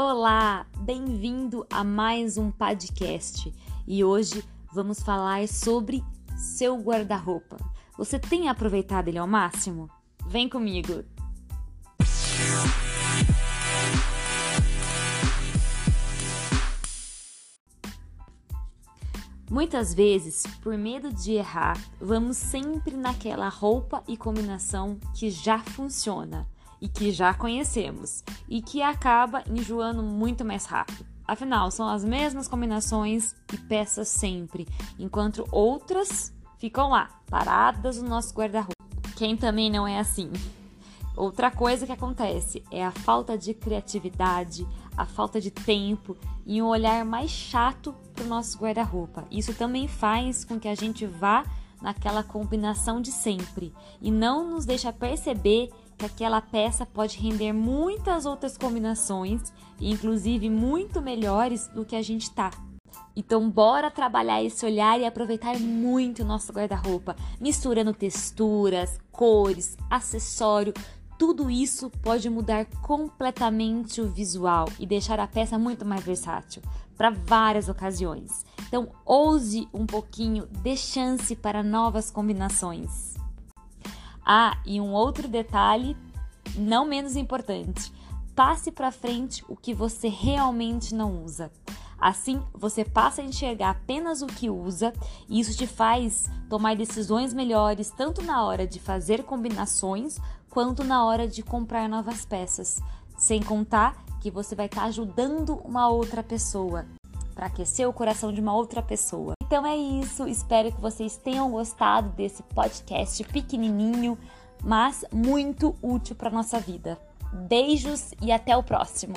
Olá, bem-vindo a mais um podcast e hoje vamos falar sobre seu guarda-roupa. Você tem aproveitado ele ao máximo? Vem comigo! Muitas vezes, por medo de errar, vamos sempre naquela roupa e combinação que já funciona e que já conhecemos e que acaba enjoando muito mais rápido. Afinal, são as mesmas combinações e peças sempre, enquanto outras ficam lá, paradas no nosso guarda-roupa. Quem também não é assim? Outra coisa que acontece é a falta de criatividade, a falta de tempo e um olhar mais chato para o nosso guarda-roupa. Isso também faz com que a gente vá naquela combinação de sempre e não nos deixa perceber que aquela peça pode render muitas outras combinações, inclusive muito melhores do que a gente tá. Então, bora trabalhar esse olhar e aproveitar muito o nosso guarda-roupa, misturando texturas, cores, acessório, tudo isso pode mudar completamente o visual e deixar a peça muito mais versátil para várias ocasiões. Então, ouse um pouquinho, dê chance para novas combinações. Ah, e um outro detalhe, não menos importante: passe para frente o que você realmente não usa. Assim, você passa a enxergar apenas o que usa e isso te faz tomar decisões melhores tanto na hora de fazer combinações quanto na hora de comprar novas peças. Sem contar que você vai estar tá ajudando uma outra pessoa para aquecer o coração de uma outra pessoa. Então é isso, espero que vocês tenham gostado desse podcast pequenininho, mas muito útil para nossa vida. Beijos e até o próximo.